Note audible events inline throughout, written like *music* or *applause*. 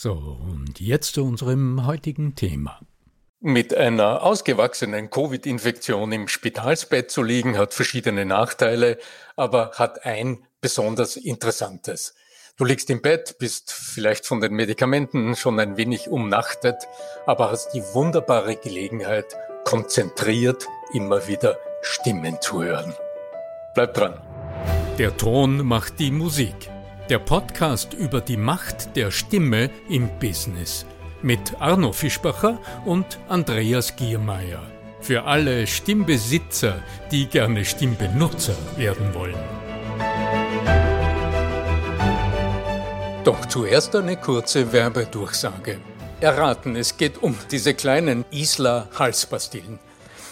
So, und jetzt zu unserem heutigen Thema. Mit einer ausgewachsenen Covid-Infektion im Spitalsbett zu liegen, hat verschiedene Nachteile, aber hat ein besonders interessantes. Du liegst im Bett, bist vielleicht von den Medikamenten schon ein wenig umnachtet, aber hast die wunderbare Gelegenheit, konzentriert immer wieder Stimmen zu hören. Bleib dran. Der Ton macht die Musik. Der Podcast über die Macht der Stimme im Business mit Arno Fischbacher und Andreas Giermeier. Für alle Stimmbesitzer, die gerne Stimmbenutzer werden wollen. Doch zuerst eine kurze Werbedurchsage. Erraten, es geht um diese kleinen Isla Halspastillen.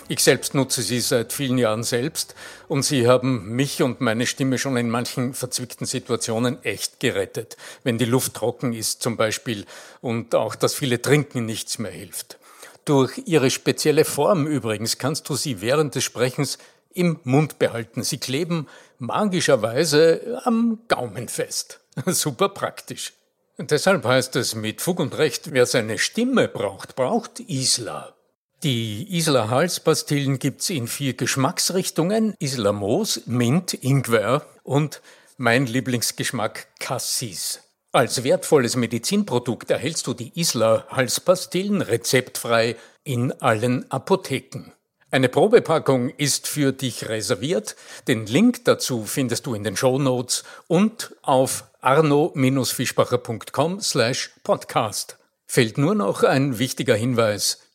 Ich selbst nutze sie seit vielen Jahren selbst und sie haben mich und meine Stimme schon in manchen verzwickten Situationen echt gerettet, wenn die Luft trocken ist zum Beispiel und auch das viele Trinken nichts mehr hilft. Durch ihre spezielle Form übrigens kannst du sie während des Sprechens im Mund behalten. Sie kleben magischerweise am Gaumen fest. *laughs* Super praktisch. Deshalb heißt es mit Fug und Recht, wer seine Stimme braucht, braucht Isla. Die Isla Halspastillen gibt's in vier Geschmacksrichtungen. Isla Moos, Mint, Ingwer und mein Lieblingsgeschmack Cassis. Als wertvolles Medizinprodukt erhältst du die Isla Halspastillen rezeptfrei in allen Apotheken. Eine Probepackung ist für dich reserviert. Den Link dazu findest du in den Show Notes und auf arno-fischbacher.com slash podcast. Fehlt nur noch ein wichtiger Hinweis.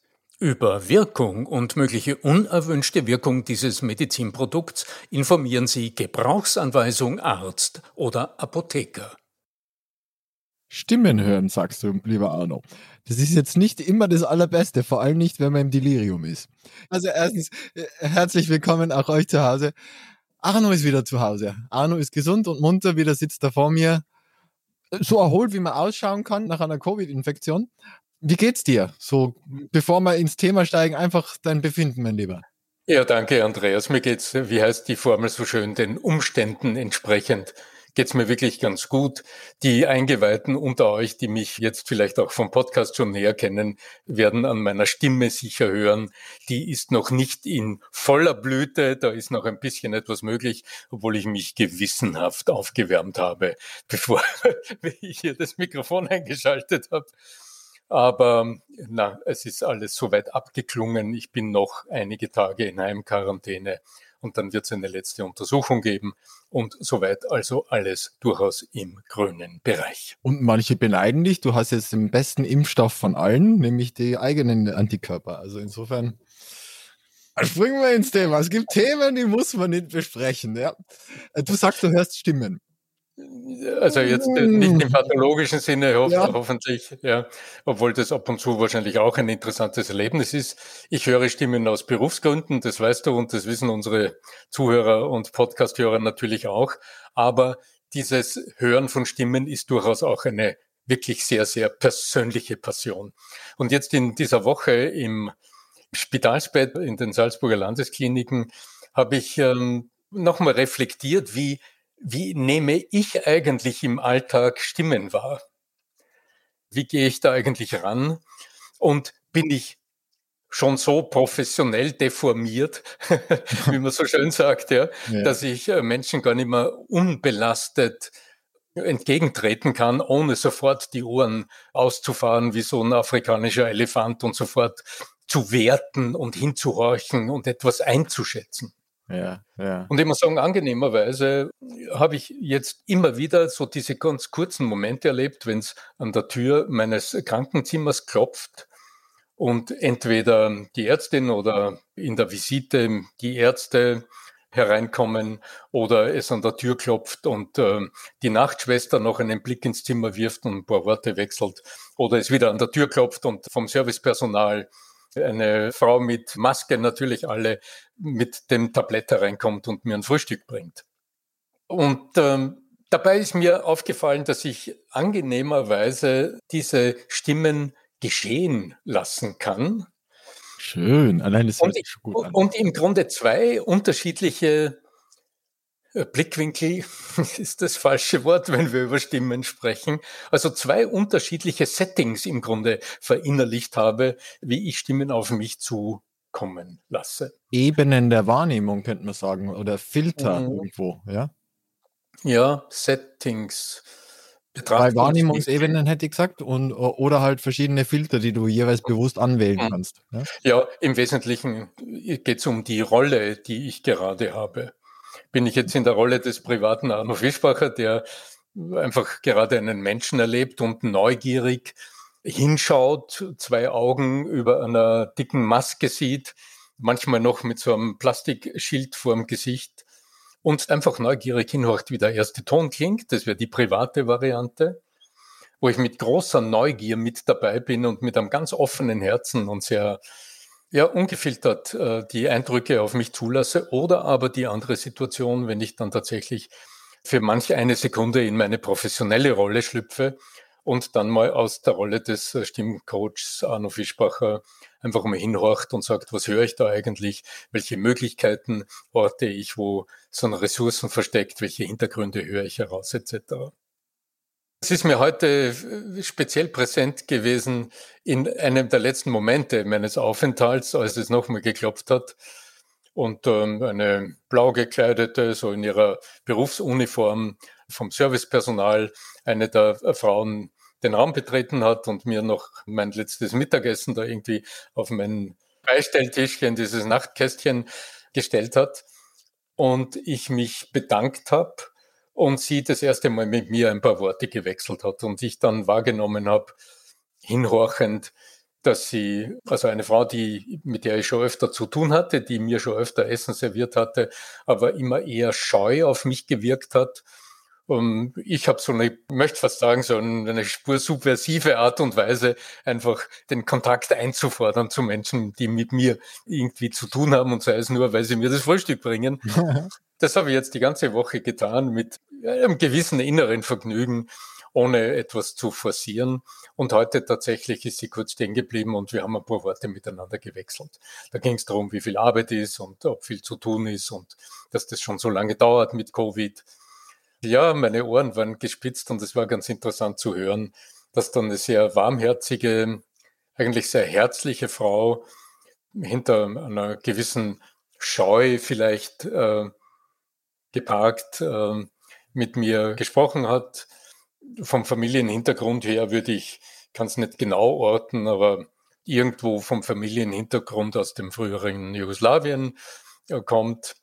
Über Wirkung und mögliche unerwünschte Wirkung dieses Medizinprodukts informieren Sie Gebrauchsanweisung Arzt oder Apotheker. Stimmen hören, sagst du, lieber Arno. Das ist jetzt nicht immer das Allerbeste, vor allem nicht, wenn man im Delirium ist. Also erstens, äh, herzlich willkommen auch euch zu Hause. Arno ist wieder zu Hause. Arno ist gesund und munter, wieder sitzt da vor mir. So erholt, wie man ausschauen kann nach einer Covid-Infektion. Wie geht's dir? So, bevor wir ins Thema steigen, einfach dein Befinden, mein Lieber. Ja, danke, Andreas. Mir geht's, wie heißt die Formel so schön, den Umständen entsprechend geht's mir wirklich ganz gut. Die Eingeweihten unter euch, die mich jetzt vielleicht auch vom Podcast schon näher kennen, werden an meiner Stimme sicher hören. Die ist noch nicht in voller Blüte. Da ist noch ein bisschen etwas möglich, obwohl ich mich gewissenhaft aufgewärmt habe, *laughs* bevor *laughs* ich hier das Mikrofon eingeschaltet habe. Aber na, es ist alles soweit abgeklungen. Ich bin noch einige Tage in Heimquarantäne und dann wird es eine letzte Untersuchung geben und soweit also alles durchaus im grünen Bereich. Und manche beneiden dich, du hast jetzt den besten Impfstoff von allen, nämlich die eigenen Antikörper. Also insofern springen wir ins Thema. Es gibt Themen, die muss man nicht besprechen. Ja. Du sagst, du hörst Stimmen. Also jetzt nicht im pathologischen Sinne, ho ja. hoffentlich, ja, obwohl das ab und zu wahrscheinlich auch ein interessantes Erlebnis ist. Ich höre Stimmen aus Berufsgründen, das weißt du und das wissen unsere Zuhörer und Podcasthörer natürlich auch. Aber dieses Hören von Stimmen ist durchaus auch eine wirklich sehr, sehr persönliche Passion. Und jetzt in dieser Woche im Spitalsbett in den Salzburger Landeskliniken habe ich ähm, nochmal reflektiert, wie wie nehme ich eigentlich im Alltag Stimmen wahr? wie gehe ich da eigentlich ran? Und bin ich schon so professionell deformiert, *laughs* wie man so schön sagt, ja, ja, dass ich äh, Menschen gar nicht mehr unbelastet entgegentreten kann, ohne sofort die Ohren auszufahren wie so ein afrikanischer Elefant und sofort zu werten und hinzuhorchen und etwas einzuschätzen. Ja, ja. Und ich muss sagen, angenehmerweise habe ich jetzt immer wieder so diese ganz kurzen Momente erlebt, wenn es an der Tür meines Krankenzimmers klopft und entweder die Ärztin oder in der Visite die Ärzte hereinkommen oder es an der Tür klopft und äh, die Nachtschwester noch einen Blick ins Zimmer wirft und ein paar Worte wechselt oder es wieder an der Tür klopft und vom Servicepersonal eine Frau mit Maske natürlich alle mit dem Tablett hereinkommt und mir ein Frühstück bringt. Und ähm, dabei ist mir aufgefallen, dass ich angenehmerweise diese Stimmen geschehen lassen kann. Schön, allein hört sich schon gut an. Und im Grunde zwei unterschiedliche Blickwinkel *laughs* ist das falsche Wort, wenn wir über Stimmen sprechen. Also zwei unterschiedliche Settings im Grunde verinnerlicht habe, wie ich Stimmen auf mich zukommen lasse. Ebenen der Wahrnehmung könnte man sagen oder Filter mhm. irgendwo, ja? Ja, Settings. Bei Wahrnehmungsebenen hätte ich gesagt und oder halt verschiedene Filter, die du jeweils bewusst anwählen mhm. kannst. Ja, ja im Wesentlichen geht es um die Rolle, die ich gerade habe bin ich jetzt in der Rolle des privaten Arno Fischbacher, der einfach gerade einen Menschen erlebt und neugierig hinschaut, zwei Augen über einer dicken Maske sieht, manchmal noch mit so einem Plastikschild vorm Gesicht und einfach neugierig hinhorcht, wie der erste Ton klingt. Das wäre die private Variante, wo ich mit großer Neugier mit dabei bin und mit einem ganz offenen Herzen und sehr ja, ungefiltert äh, die Eindrücke auf mich zulasse oder aber die andere Situation, wenn ich dann tatsächlich für manche eine Sekunde in meine professionelle Rolle schlüpfe und dann mal aus der Rolle des äh, Stimmcoachs Arno Fischbacher einfach mal hinhorcht und sagt, was höre ich da eigentlich, welche Möglichkeiten orte ich, wo sind Ressourcen versteckt, welche Hintergründe höre ich heraus etc. Es ist mir heute äh, speziell präsent gewesen in einem der letzten Momente meines Aufenthalts, als es nochmal geklopft hat und ähm, eine blau gekleidete, so in ihrer Berufsuniform vom Servicepersonal, eine der Frauen den Raum betreten hat und mir noch mein letztes Mittagessen da irgendwie auf mein Beistelltischchen, dieses Nachtkästchen gestellt hat und ich mich bedankt habe und sie das erste Mal mit mir ein paar Worte gewechselt hat und ich dann wahrgenommen habe, hinhorchend, dass sie, also eine Frau, die, mit der ich schon öfter zu tun hatte, die mir schon öfter Essen serviert hatte, aber immer eher scheu auf mich gewirkt hat. Und ich habe so eine, möchte fast sagen, so eine Spur subversive Art und Weise, einfach den Kontakt einzufordern zu Menschen, die mit mir irgendwie zu tun haben und sei es nur, weil sie mir das Frühstück bringen. *laughs* Das habe ich jetzt die ganze Woche getan mit einem gewissen inneren Vergnügen, ohne etwas zu forcieren. Und heute tatsächlich ist sie kurz stehen geblieben und wir haben ein paar Worte miteinander gewechselt. Da ging es darum, wie viel Arbeit ist und ob viel zu tun ist und dass das schon so lange dauert mit Covid. Ja, meine Ohren waren gespitzt und es war ganz interessant zu hören, dass dann eine sehr warmherzige, eigentlich sehr herzliche Frau hinter einer gewissen Scheu vielleicht äh, geparkt äh, mit mir gesprochen hat. Vom Familienhintergrund her würde ich, kann es nicht genau orten, aber irgendwo vom Familienhintergrund aus dem früheren Jugoslawien äh, kommt,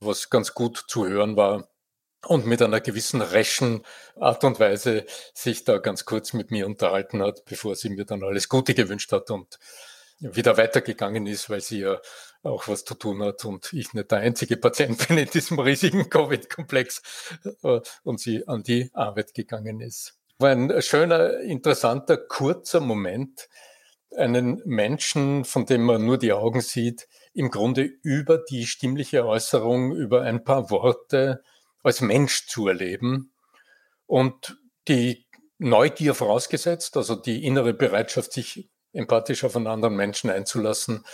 was ganz gut zu hören war und mit einer gewissen reschen Art und Weise sich da ganz kurz mit mir unterhalten hat, bevor sie mir dann alles Gute gewünscht hat und wieder weitergegangen ist, weil sie ja auch was zu tun hat und ich nicht der einzige Patient *laughs* bin in diesem riesigen Covid-Komplex äh, und sie an die Arbeit gegangen ist. War ein schöner, interessanter, kurzer Moment, einen Menschen, von dem man nur die Augen sieht, im Grunde über die stimmliche Äußerung, über ein paar Worte als Mensch zu erleben und die Neugier vorausgesetzt, also die innere Bereitschaft, sich empathisch auf einen anderen Menschen einzulassen,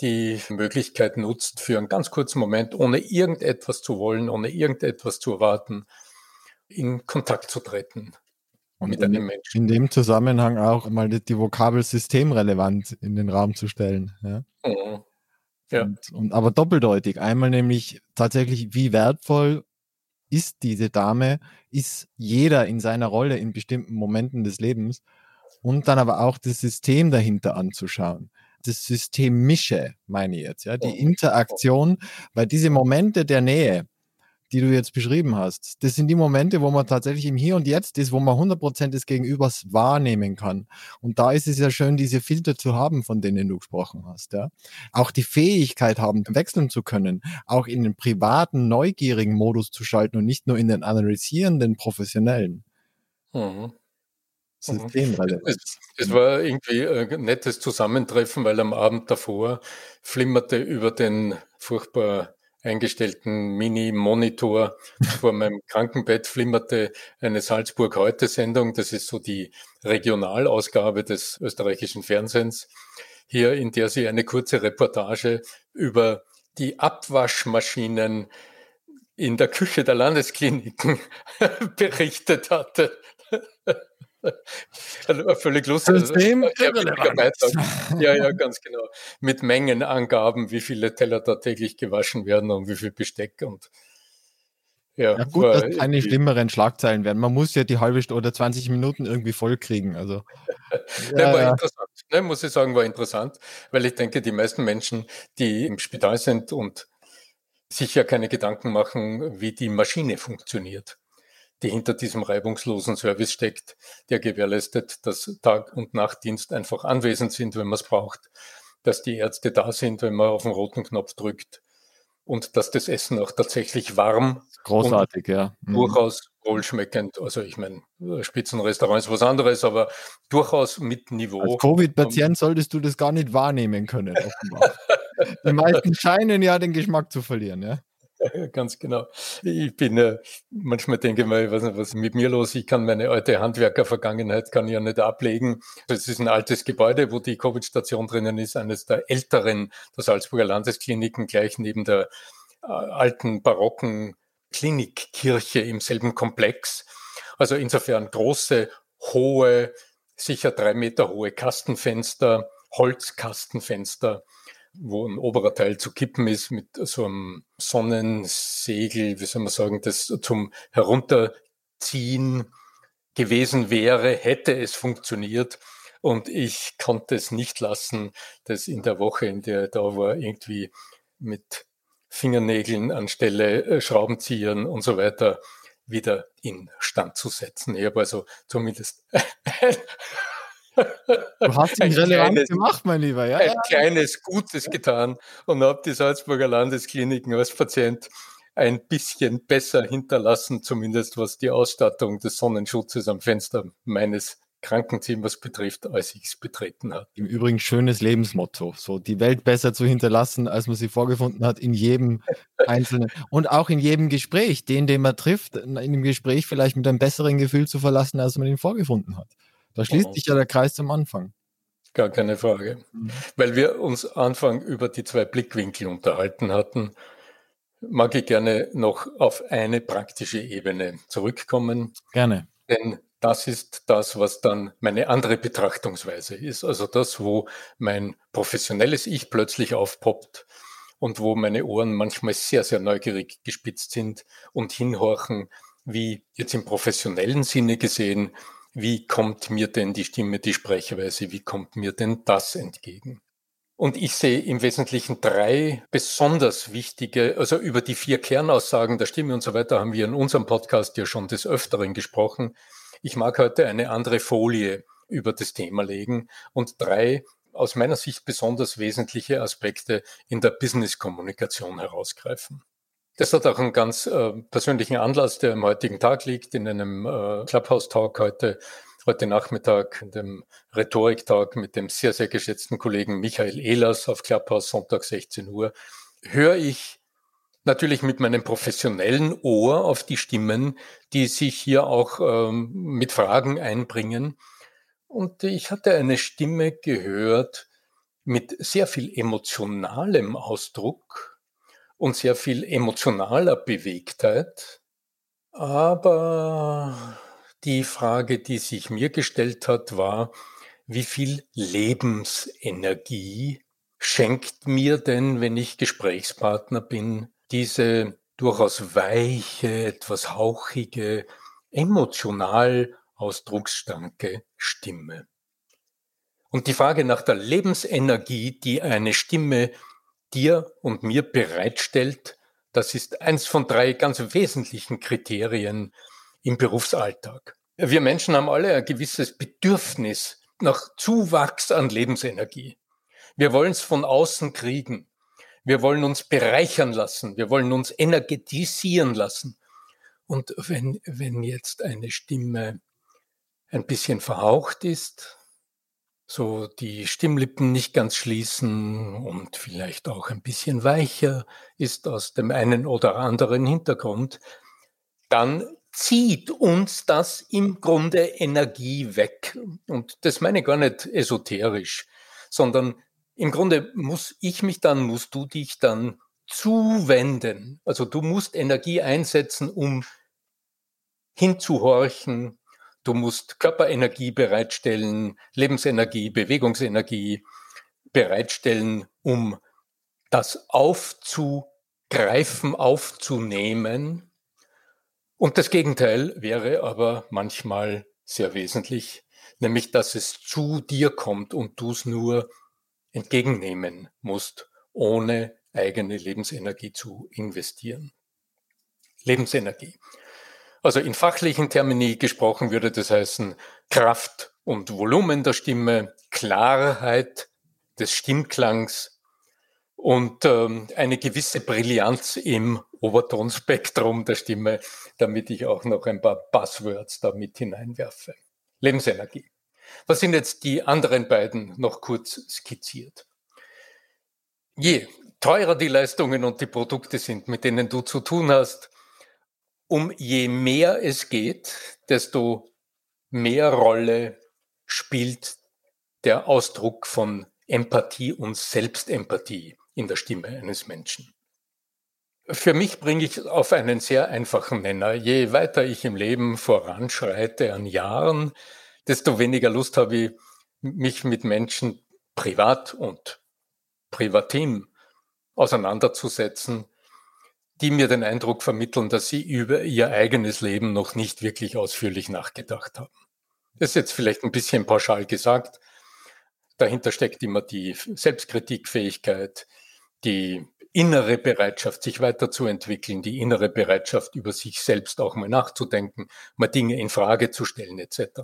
die Möglichkeit nutzt, für einen ganz kurzen Moment, ohne irgendetwas zu wollen, ohne irgendetwas zu erwarten, in Kontakt zu treten. Und mit einem Menschen. In dem Zusammenhang auch mal die, die Vokabel systemrelevant in den Raum zu stellen. Ja. Mhm. ja. Und, und, aber doppeldeutig. Einmal nämlich tatsächlich, wie wertvoll ist diese Dame, ist jeder in seiner Rolle in bestimmten Momenten des Lebens und dann aber auch das System dahinter anzuschauen. Das Systemische, meine ich jetzt, ja, die. Interaktion, weil diese Momente der Nähe, die du jetzt beschrieben hast, das sind die Momente, wo man tatsächlich im Hier und Jetzt ist, wo man 100% des Gegenübers wahrnehmen kann. Und da ist es ja schön, diese Filter zu haben, von denen du gesprochen hast. Ja? Auch die Fähigkeit haben, wechseln zu können, auch in den privaten, neugierigen Modus zu schalten und nicht nur in den analysierenden, professionellen. Mhm. Systemrelevant. Es, es, war irgendwie ein nettes Zusammentreffen, weil am Abend davor flimmerte über den furchtbar eingestellten Mini-Monitor vor meinem *laughs* Krankenbett flimmerte eine Salzburg-Heute-Sendung. Das ist so die Regionalausgabe des österreichischen Fernsehens. Hier, in der sie eine kurze Reportage über die Abwaschmaschinen in der Küche der Landeskliniken *laughs* berichtet hatte. *laughs* *laughs* Also völlig lustig. System ja, ja, ganz genau. Mit Mengenangaben, wie viele Teller da täglich gewaschen werden und wie viel Besteck und ja, ja gut, dass keine schlimmeren Schlagzeilen werden. Man muss ja die halbe Stunde oder 20 Minuten irgendwie voll kriegen. Also, *laughs* ja, ja, war interessant. Ne, muss ich sagen, war interessant, weil ich denke, die meisten Menschen, die im Spital sind und sich ja keine Gedanken machen, wie die Maschine funktioniert die hinter diesem reibungslosen Service steckt, der gewährleistet, dass Tag- und Nachtdienst einfach anwesend sind, wenn man es braucht, dass die Ärzte da sind, wenn man auf den roten Knopf drückt und dass das Essen auch tatsächlich warm großartig, ja, mhm. durchaus wohlschmeckend. Also ich meine, Spitzenrestaurant ist was anderes, aber durchaus mit Niveau. Als Covid-Patient solltest du das gar nicht wahrnehmen können. *laughs* Die meisten scheinen ja den Geschmack zu verlieren, ja. *laughs* Ganz genau. Ich bin äh, manchmal denke ich mal, ich weiß nicht, was ist mit mir los? Ich kann meine alte Handwerker-Vergangenheit kann ich ja nicht ablegen. Es ist ein altes Gebäude, wo die Covid-Station drinnen ist, eines der älteren der Salzburger Landeskliniken, gleich neben der äh, alten barocken Klinikkirche im selben Komplex. Also insofern große, hohe, sicher drei Meter hohe Kastenfenster, Holzkastenfenster wo ein oberer Teil zu kippen ist mit so einem Sonnensegel, wie soll man sagen, das zum Herunterziehen gewesen wäre, hätte es funktioniert. Und ich konnte es nicht lassen, das in der Woche, in der da war, irgendwie mit Fingernägeln anstelle äh, Schraubenziehern und so weiter wieder in Stand zu setzen. Ich habe also zumindest *laughs* Du hast ihn relevant kleines, gemacht, mein Lieber. Ja, ein ja. kleines Gutes getan und habe die Salzburger Landeskliniken als Patient ein bisschen besser hinterlassen, zumindest was die Ausstattung des Sonnenschutzes am Fenster meines Krankenzimmers betrifft, als ich es betreten habe. Im Übrigen schönes Lebensmotto, so die Welt besser zu hinterlassen, als man sie vorgefunden hat, in jedem *laughs* einzelnen und auch in jedem Gespräch, den, den man trifft, in dem Gespräch vielleicht mit einem besseren Gefühl zu verlassen, als man ihn vorgefunden hat. Da schließt sich ja der Kreis zum Anfang. Gar keine Frage. Mhm. Weil wir uns Anfang über die zwei Blickwinkel unterhalten hatten, mag ich gerne noch auf eine praktische Ebene zurückkommen. Gerne. Denn das ist das, was dann meine andere Betrachtungsweise ist. Also das, wo mein professionelles Ich plötzlich aufpoppt und wo meine Ohren manchmal sehr, sehr neugierig gespitzt sind und hinhorchen, wie jetzt im professionellen Sinne gesehen, wie kommt mir denn die Stimme, die Sprechweise, wie kommt mir denn das entgegen? Und ich sehe im Wesentlichen drei besonders wichtige, also über die vier Kernaussagen der Stimme und so weiter haben wir in unserem Podcast ja schon des Öfteren gesprochen. Ich mag heute eine andere Folie über das Thema legen und drei aus meiner Sicht besonders wesentliche Aspekte in der Business-Kommunikation herausgreifen. Das hat auch einen ganz äh, persönlichen Anlass, der am heutigen Tag liegt, in einem äh, Clubhouse-Talk heute, heute Nachmittag, in dem Rhetoriktag mit dem sehr, sehr geschätzten Kollegen Michael Ehlers auf Clubhouse, Sonntag 16 Uhr, höre ich natürlich mit meinem professionellen Ohr auf die Stimmen, die sich hier auch ähm, mit Fragen einbringen. Und ich hatte eine Stimme gehört mit sehr viel emotionalem Ausdruck, und sehr viel emotionaler Bewegtheit. Aber die Frage, die sich mir gestellt hat, war, wie viel Lebensenergie schenkt mir denn, wenn ich Gesprächspartner bin, diese durchaus weiche, etwas hauchige, emotional ausdrucksstarke Stimme. Und die Frage nach der Lebensenergie, die eine Stimme dir und mir bereitstellt, das ist eins von drei ganz wesentlichen Kriterien im Berufsalltag. Wir Menschen haben alle ein gewisses Bedürfnis nach Zuwachs an Lebensenergie. Wir wollen es von außen kriegen. Wir wollen uns bereichern lassen. Wir wollen uns energetisieren lassen. Und wenn, wenn jetzt eine Stimme ein bisschen verhaucht ist, so die Stimmlippen nicht ganz schließen und vielleicht auch ein bisschen weicher ist aus dem einen oder anderen Hintergrund, dann zieht uns das im Grunde Energie weg. Und das meine ich gar nicht esoterisch, sondern im Grunde muss ich mich dann, musst du dich dann zuwenden. Also du musst Energie einsetzen, um hinzuhorchen. Du musst Körperenergie bereitstellen, Lebensenergie, Bewegungsenergie bereitstellen, um das aufzugreifen, aufzunehmen und das Gegenteil wäre aber manchmal sehr wesentlich, nämlich dass es zu dir kommt und du es nur entgegennehmen musst, ohne eigene Lebensenergie zu investieren. Lebensenergie. Also in fachlichen Termini gesprochen würde das heißen Kraft und Volumen der Stimme, Klarheit des Stimmklangs, und ähm, eine gewisse Brillanz im Obertonspektrum der Stimme, damit ich auch noch ein paar Buzzwords da mit hineinwerfe. Lebensenergie. Was sind jetzt die anderen beiden noch kurz skizziert? Je teurer die Leistungen und die Produkte sind, mit denen du zu tun hast, um je mehr es geht, desto mehr Rolle spielt der Ausdruck von Empathie und Selbstempathie in der Stimme eines Menschen. Für mich bringe ich auf einen sehr einfachen Nenner. Je weiter ich im Leben voranschreite an Jahren, desto weniger Lust habe ich, mich mit Menschen privat und privatim auseinanderzusetzen, die mir den Eindruck vermitteln, dass sie über ihr eigenes Leben noch nicht wirklich ausführlich nachgedacht haben. Das ist jetzt vielleicht ein bisschen pauschal gesagt. Dahinter steckt immer die Selbstkritikfähigkeit, die innere Bereitschaft, sich weiterzuentwickeln, die innere Bereitschaft, über sich selbst auch mal nachzudenken, mal Dinge in Frage zu stellen, etc.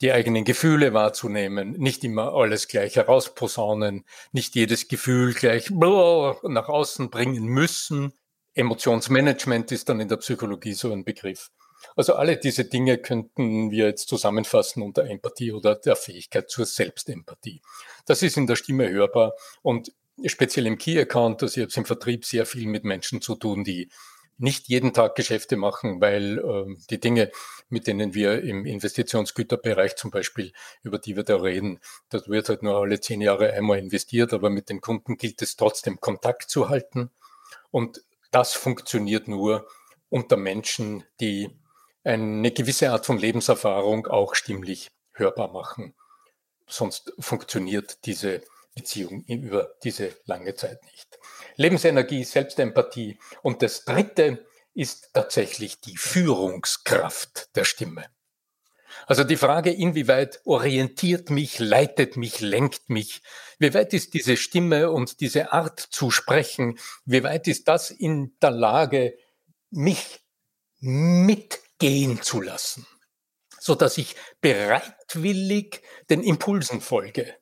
Die eigenen Gefühle wahrzunehmen, nicht immer alles gleich herausposaunen, nicht jedes Gefühl gleich nach außen bringen müssen. Emotionsmanagement ist dann in der Psychologie so ein Begriff. Also alle diese Dinge könnten wir jetzt zusammenfassen unter Empathie oder der Fähigkeit zur Selbstempathie. Das ist in der Stimme hörbar und speziell im Key-Account, also ich habe im Vertrieb sehr viel mit Menschen zu tun, die nicht jeden Tag Geschäfte machen, weil äh, die Dinge, mit denen wir im Investitionsgüterbereich zum Beispiel, über die wir da reden, das wird halt nur alle zehn Jahre einmal investiert, aber mit den Kunden gilt es trotzdem Kontakt zu halten. Und das funktioniert nur unter Menschen, die eine gewisse Art von Lebenserfahrung auch stimmlich hörbar machen. Sonst funktioniert diese Beziehung über diese lange Zeit nicht. Lebensenergie, Selbstempathie. Und das Dritte ist tatsächlich die Führungskraft der Stimme. Also die Frage, inwieweit orientiert mich, leitet mich, lenkt mich, wie weit ist diese Stimme und diese Art zu sprechen, wie weit ist das in der Lage, mich mitgehen zu lassen, so dass ich bereitwillig den Impulsen folge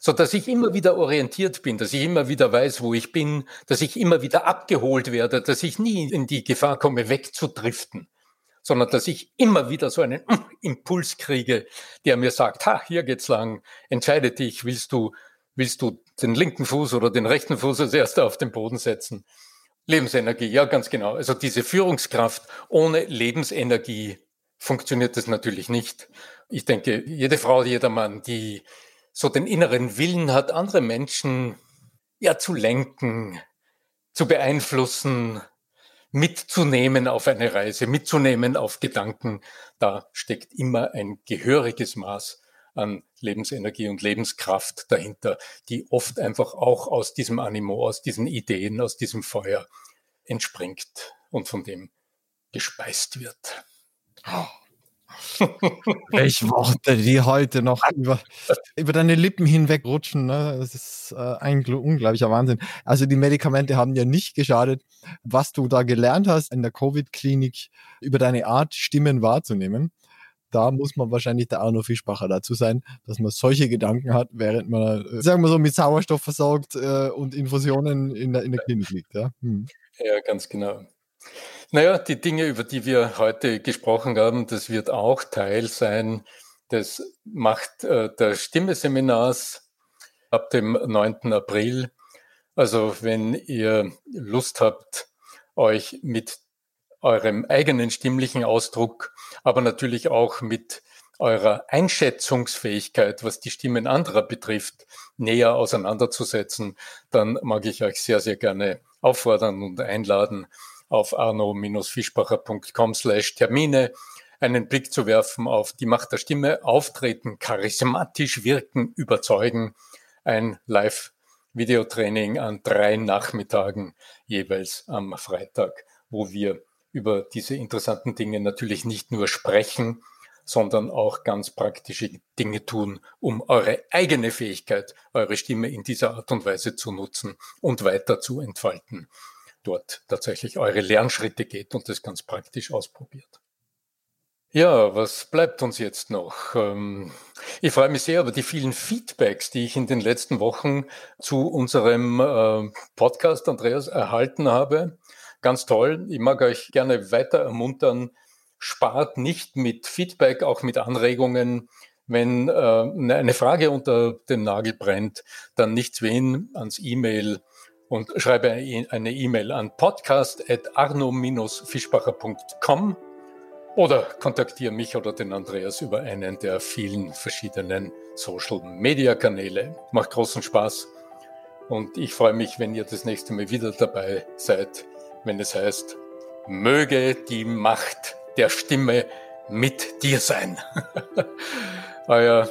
so dass ich immer wieder orientiert bin, dass ich immer wieder weiß, wo ich bin, dass ich immer wieder abgeholt werde, dass ich nie in die Gefahr komme, wegzudriften, sondern dass ich immer wieder so einen *laughs* Impuls kriege, der mir sagt, ha, hier geht's lang, entscheide dich, willst du, willst du den linken Fuß oder den rechten Fuß als erster auf den Boden setzen? Lebensenergie, ja, ganz genau. Also diese Führungskraft ohne Lebensenergie funktioniert das natürlich nicht. Ich denke, jede Frau, jeder Mann, die so den inneren Willen hat, andere Menschen ja zu lenken, zu beeinflussen, mitzunehmen auf eine Reise, mitzunehmen auf Gedanken. Da steckt immer ein gehöriges Maß an Lebensenergie und Lebenskraft dahinter, die oft einfach auch aus diesem Animo, aus diesen Ideen, aus diesem Feuer entspringt und von dem gespeist wird. *laughs* Welche Worte, die heute noch über, über deine Lippen hinwegrutschen. Ne? Das ist äh, ein unglaublicher Wahnsinn. Also die Medikamente haben ja nicht geschadet. Was du da gelernt hast in der Covid-Klinik über deine Art, Stimmen wahrzunehmen, da muss man wahrscheinlich der Arno Fischbacher dazu sein, dass man solche Gedanken hat, während man, äh, sagen wir so, mit Sauerstoff versorgt äh, und Infusionen in der, in der Klinik liegt. Ja, hm. ja ganz genau. Naja, die Dinge, über die wir heute gesprochen haben, das wird auch Teil sein des Macht äh, der Stimme-Seminars ab dem 9. April. Also wenn ihr Lust habt, euch mit eurem eigenen stimmlichen Ausdruck, aber natürlich auch mit eurer Einschätzungsfähigkeit, was die Stimmen anderer betrifft, näher auseinanderzusetzen, dann mag ich euch sehr, sehr gerne auffordern und einladen, auf arno-fischbacher.com slash Termine einen Blick zu werfen auf die Macht der Stimme, auftreten, charismatisch wirken, überzeugen, ein Live-Videotraining an drei Nachmittagen jeweils am Freitag, wo wir über diese interessanten Dinge natürlich nicht nur sprechen, sondern auch ganz praktische Dinge tun, um eure eigene Fähigkeit, eure Stimme in dieser Art und Weise zu nutzen und weiter zu entfalten dort tatsächlich eure Lernschritte geht und das ganz praktisch ausprobiert. Ja, was bleibt uns jetzt noch? Ähm, ich freue mich sehr über die vielen Feedbacks, die ich in den letzten Wochen zu unserem äh, Podcast, Andreas, erhalten habe. Ganz toll. Ich mag euch gerne weiter ermuntern. Spart nicht mit Feedback, auch mit Anregungen. Wenn äh, eine Frage unter dem Nagel brennt, dann nichts wen ans E-Mail und schreibe eine E-Mail an podcast.arno-fischbacher.com oder kontaktiere mich oder den Andreas über einen der vielen verschiedenen Social Media Kanäle. Macht großen Spaß und ich freue mich, wenn ihr das nächste Mal wieder dabei seid, wenn es heißt, möge die Macht der Stimme mit dir sein. *laughs* Euer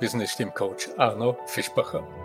Business Stimmcoach Arno Fischbacher.